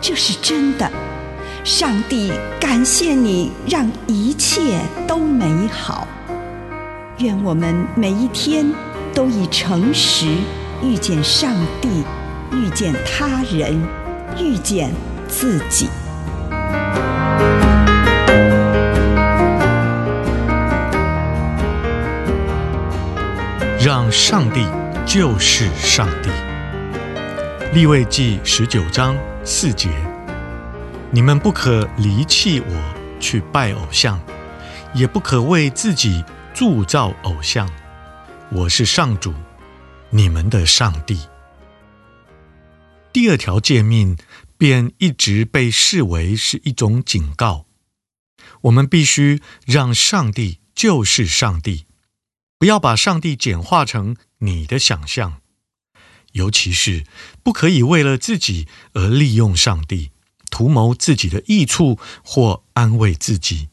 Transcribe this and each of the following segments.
这是真的。上帝感谢你，让一切都美好。愿我们每一天都以诚实遇见上帝，遇见他人，遇见自己。让上帝就是上帝。利未记十九章四节：你们不可离弃我去拜偶像，也不可为自己铸造偶像。我是上主，你们的上帝。第二条诫命便一直被视为是一种警告：我们必须让上帝就是上帝。不要把上帝简化成你的想象，尤其是不可以为了自己而利用上帝，图谋自己的益处或安慰自己。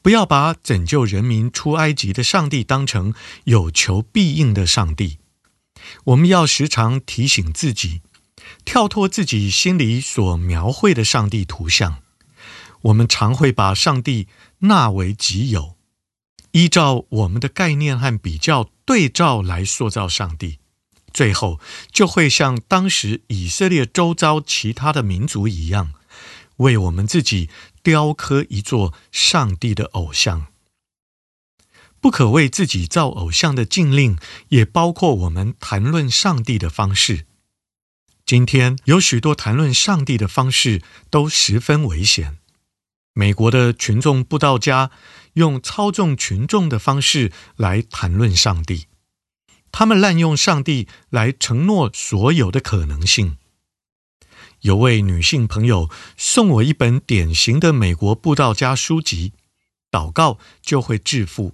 不要把拯救人民出埃及的上帝当成有求必应的上帝。我们要时常提醒自己，跳脱自己心里所描绘的上帝图像。我们常会把上帝纳为己有。依照我们的概念和比较对照来塑造上帝，最后就会像当时以色列周遭其他的民族一样，为我们自己雕刻一座上帝的偶像。不可为自己造偶像的禁令，也包括我们谈论上帝的方式。今天有许多谈论上帝的方式都十分危险。美国的群众布道家用操纵群众的方式来谈论上帝，他们滥用上帝来承诺所有的可能性。有位女性朋友送我一本典型的美国布道家书籍《祷告就会致富》。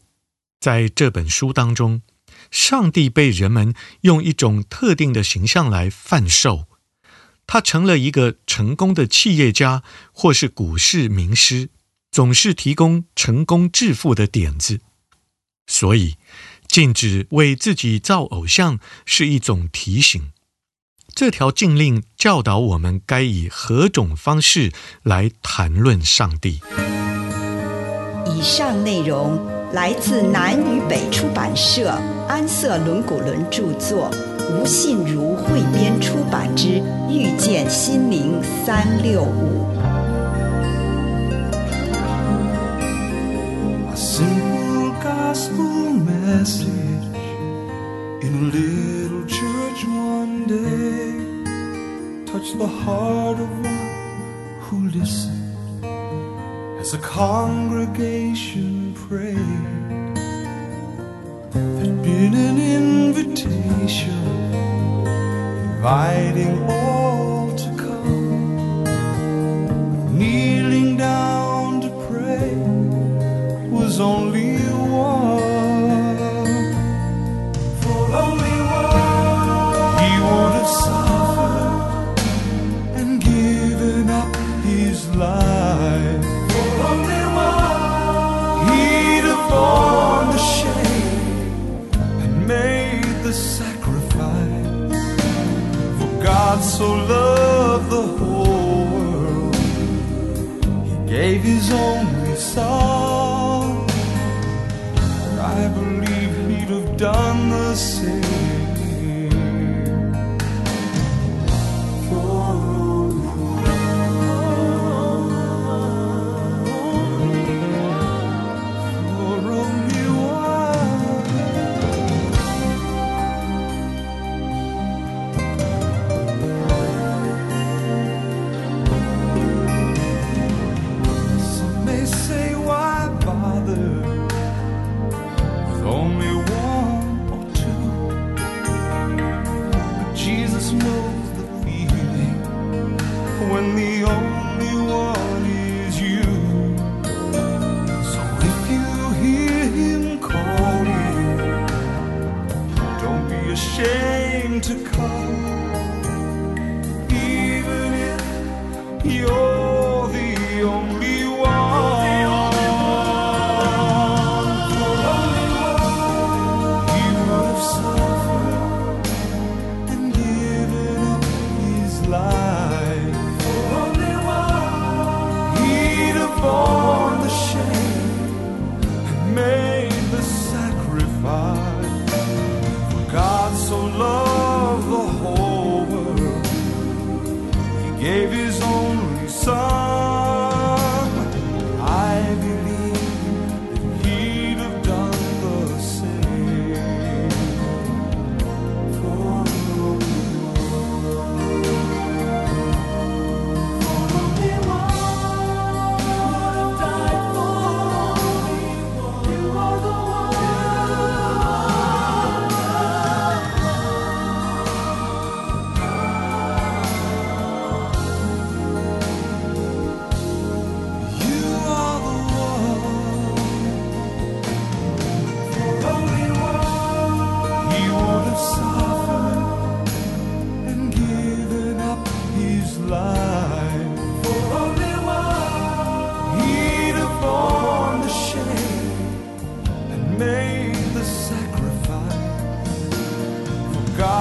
在这本书当中，上帝被人们用一种特定的形象来贩售。他成了一个成功的企业家，或是股市名师，总是提供成功致富的点子。所以，禁止为自己造偶像是一种提醒。这条禁令教导我们该以何种方式来谈论上帝。以上内容来自南与北出版社安瑟伦古伦著作。吴信如汇编出版之《遇见心灵三六五》。gospel message in a little church one day touched the heart of one who listened as a congregation prayed. There'd been an invitation inviting all to come, kneeling down to pray was only gave his only son. I believe he'd have done the same. You.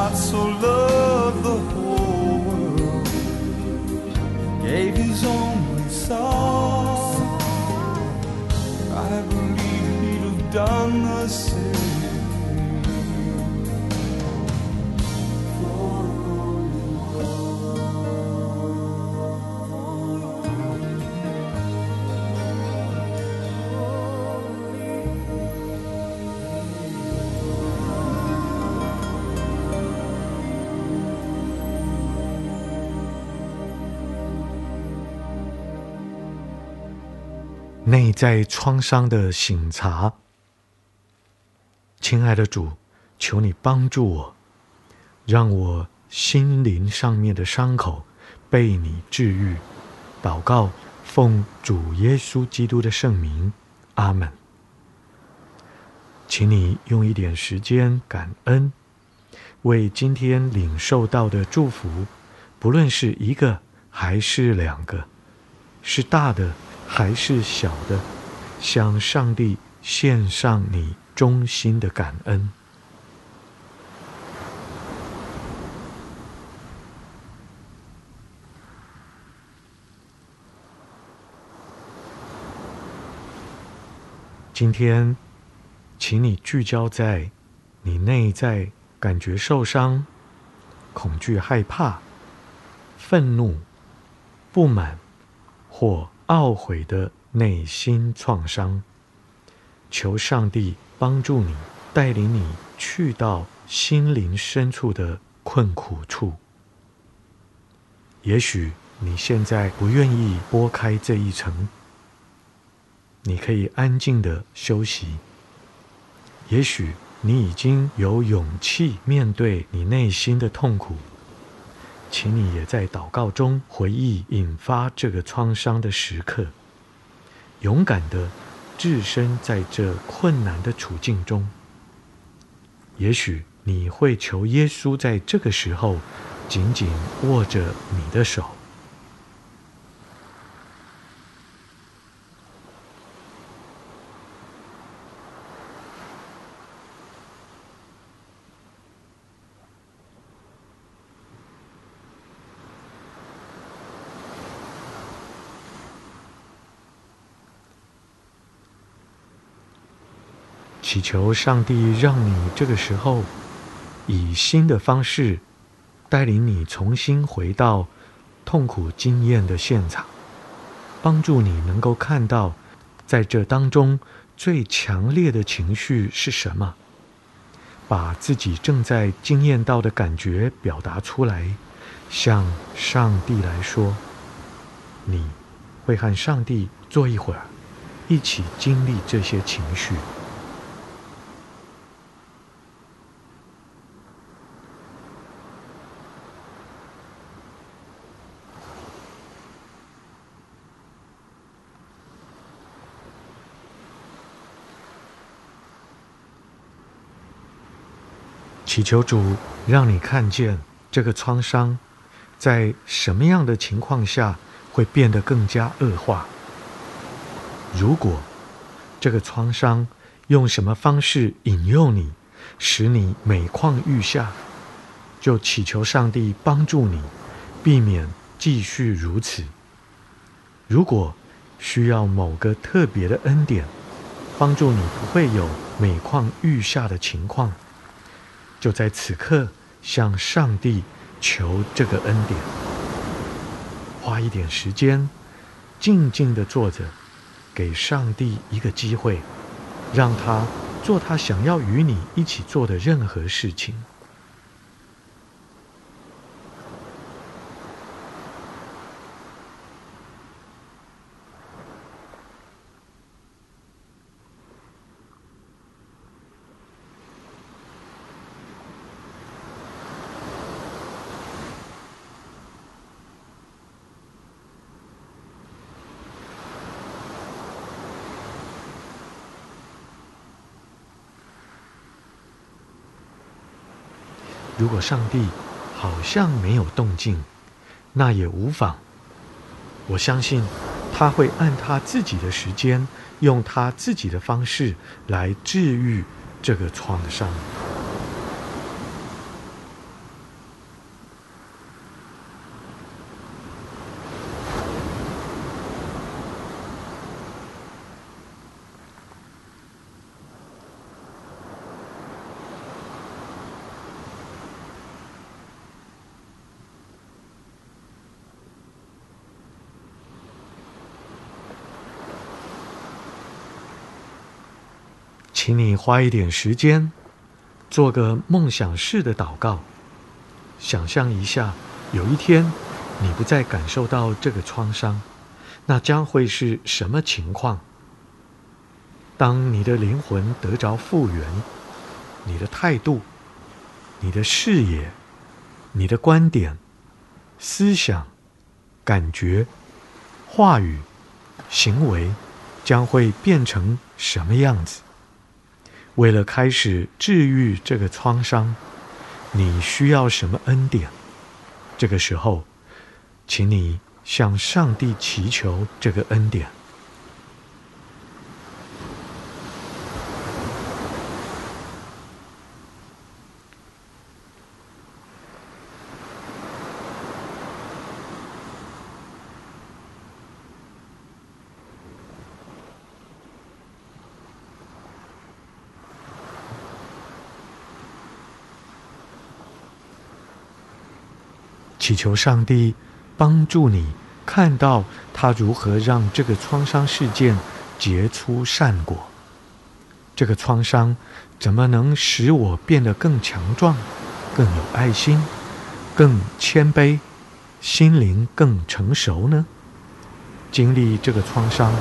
God so loved the whole world, gave his only son. I believe he'd have done 内在创伤的省察，亲爱的主，求你帮助我，让我心灵上面的伤口被你治愈。祷告，奉主耶稣基督的圣名，阿门。请你用一点时间感恩，为今天领受到的祝福，不论是一个还是两个，是大的。还是小的，向上帝献上你衷心的感恩。今天，请你聚焦在你内在感觉受伤、恐惧、害怕、愤怒、不满或懊悔的内心创伤，求上帝帮助你，带领你去到心灵深处的困苦处。也许你现在不愿意拨开这一层，你可以安静的休息。也许你已经有勇气面对你内心的痛苦。请你也在祷告中回忆引发这个创伤的时刻，勇敢的置身在这困难的处境中。也许你会求耶稣在这个时候紧紧握着你的手。祈求上帝让你这个时候以新的方式带领你重新回到痛苦经验的现场，帮助你能够看到在这当中最强烈的情绪是什么，把自己正在经验到的感觉表达出来，向上帝来说，你会和上帝坐一会儿，一起经历这些情绪。祈求主让你看见这个创伤，在什么样的情况下会变得更加恶化。如果这个创伤用什么方式引诱你，使你每况愈下，就祈求上帝帮助你，避免继续如此。如果需要某个特别的恩典，帮助你不会有每况愈下的情况。就在此刻，向上帝求这个恩典，花一点时间，静静地坐着，给上帝一个机会，让他做他想要与你一起做的任何事情。如果上帝好像没有动静，那也无妨。我相信他会按他自己的时间，用他自己的方式来治愈这个创伤。请你花一点时间，做个梦想式的祷告。想象一下，有一天你不再感受到这个创伤，那将会是什么情况？当你的灵魂得着复原，你的态度、你的视野、你的观点、思想、感觉、话语、行为，将会变成什么样子？为了开始治愈这个创伤，你需要什么恩典？这个时候，请你向上帝祈求这个恩典。祈求上帝帮助你看到他如何让这个创伤事件结出善果。这个创伤怎么能使我变得更强壮、更有爱心、更谦卑、心灵更成熟呢？经历这个创伤，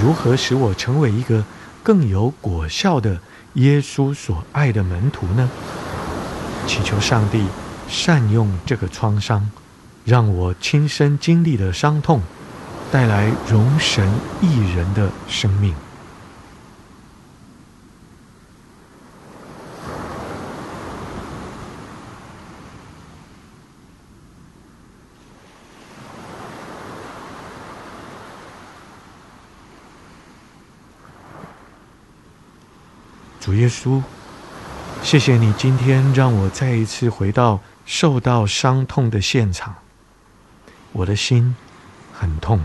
如何使我成为一个更有果效的耶稣所爱的门徒呢？祈求上帝。善用这个创伤，让我亲身经历的伤痛，带来荣神益人的生命。主耶稣，谢谢你今天让我再一次回到。受到伤痛的现场，我的心很痛，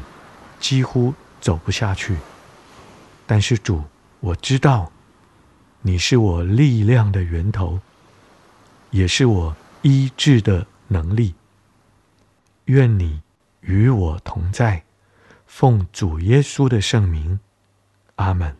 几乎走不下去。但是主，我知道你是我力量的源头，也是我医治的能力。愿你与我同在，奉主耶稣的圣名，阿门。